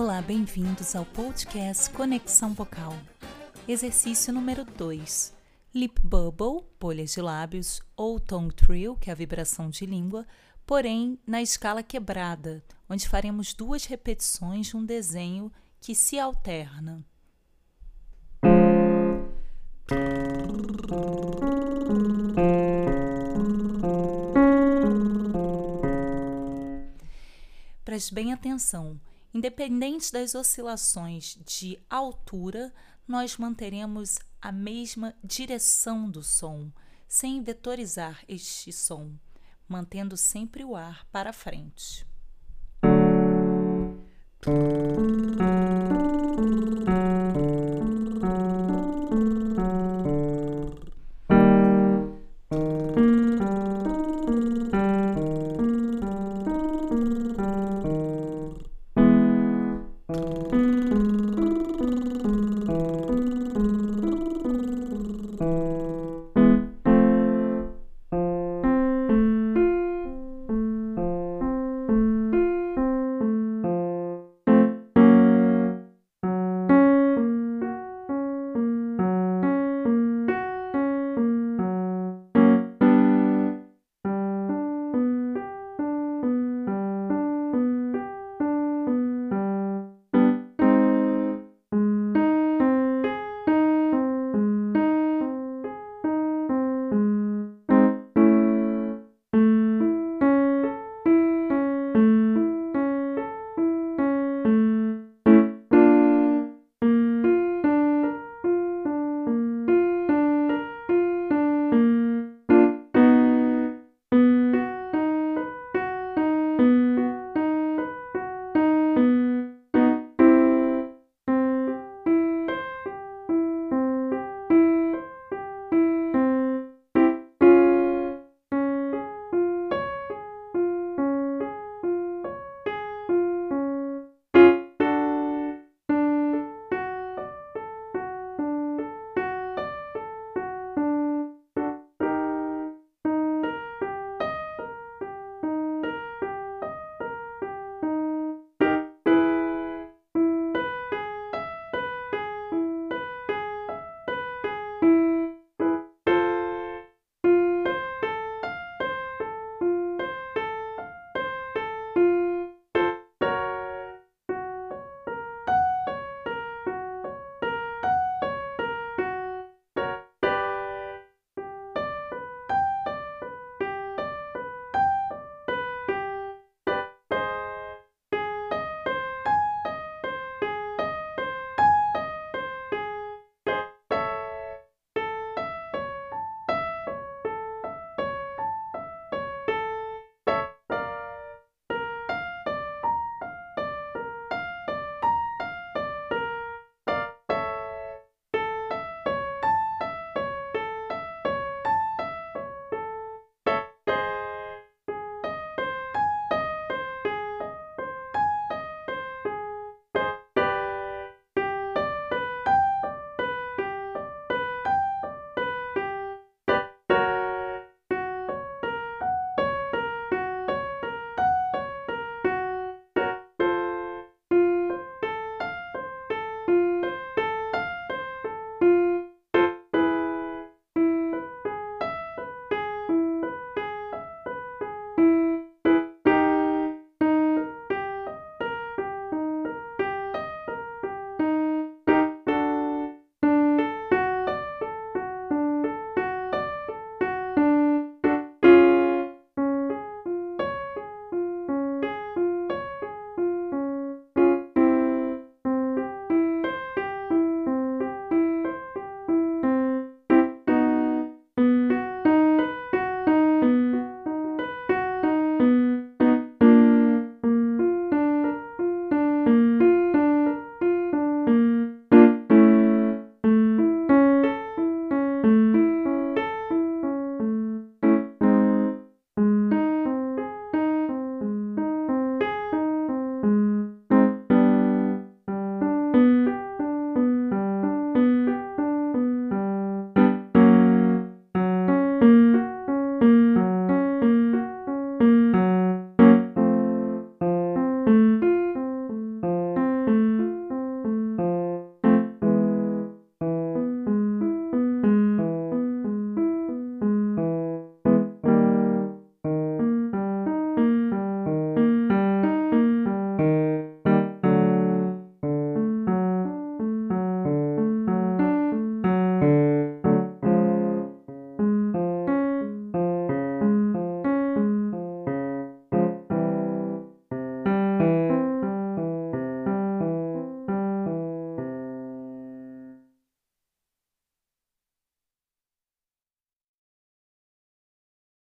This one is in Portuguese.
Olá, bem-vindos ao podcast Conexão Vocal. Exercício número 2. Lip Bubble, bolhas de lábios, ou Tongue Trill, que é a vibração de língua, porém na escala quebrada, onde faremos duas repetições de um desenho que se alterna. Preste bem atenção. Independente das oscilações de altura, nós manteremos a mesma direção do som, sem vetorizar este som, mantendo sempre o ar para frente.